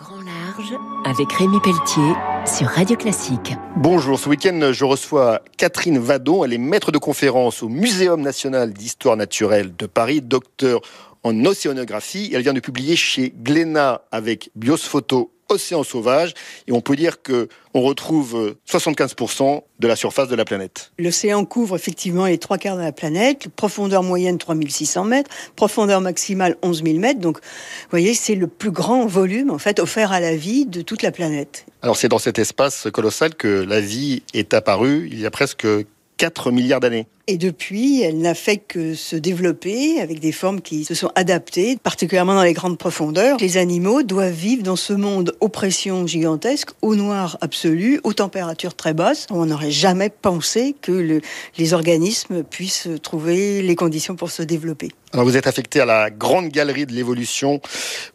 Grand Large avec Rémi Pelletier sur Radio Classique. Bonjour, ce week-end je reçois Catherine Vadon, elle est maître de conférence au Muséum national d'histoire naturelle de Paris, docteur en océanographie. Elle vient de publier chez Glénat avec Bios Océan sauvage et on peut dire que on retrouve 75% de la surface de la planète. L'océan couvre effectivement les trois quarts de la planète, profondeur moyenne 3600 mètres, profondeur maximale 11 000 mètres. Donc, vous voyez, c'est le plus grand volume en fait offert à la vie de toute la planète. Alors c'est dans cet espace colossal que la vie est apparue il y a presque 4 milliards d'années. Et depuis, elle n'a fait que se développer avec des formes qui se sont adaptées, particulièrement dans les grandes profondeurs. Les animaux doivent vivre dans ce monde aux pressions gigantesques, au noir absolu, aux températures très basses. On n'aurait jamais pensé que les organismes puissent trouver les conditions pour se développer. Alors vous êtes affecté à la grande galerie de l'évolution.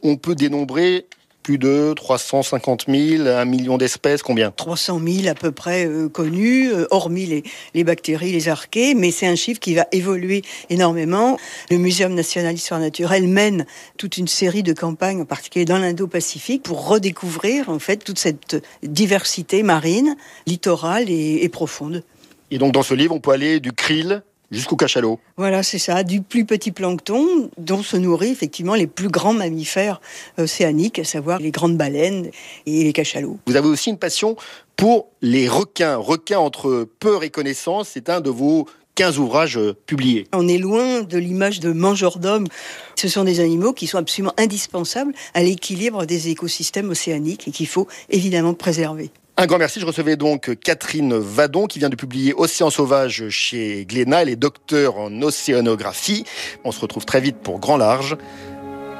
On peut dénombrer plus de 350 000, un million d'espèces, combien? 300 000 à peu près euh, connus, euh, hormis les, les, bactéries, les archées, mais c'est un chiffre qui va évoluer énormément. Le Muséum national d'histoire naturelle mène toute une série de campagnes, en particulier dans l'Indo-Pacifique, pour redécouvrir en fait toute cette diversité marine, littorale et, et profonde. Et donc dans ce livre, on peut aller du krill jusqu'au cachalot. Voilà, c'est ça, du plus petit plancton dont se nourrissent effectivement les plus grands mammifères océaniques, à savoir les grandes baleines et les cachalots. Vous avez aussi une passion pour les requins. Requins entre peur et connaissance, c'est un de vos 15 ouvrages publiés. On est loin de l'image de mangeurs d'hommes. Ce sont des animaux qui sont absolument indispensables à l'équilibre des écosystèmes océaniques et qu'il faut évidemment préserver. Un grand merci. Je recevais donc Catherine Vadon qui vient de publier Océan sauvage chez Glénat. Elle est docteur en océanographie. On se retrouve très vite pour Grand Large.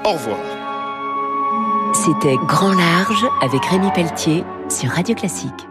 Au revoir. C'était Grand Large avec Rémi Pelletier sur Radio Classique.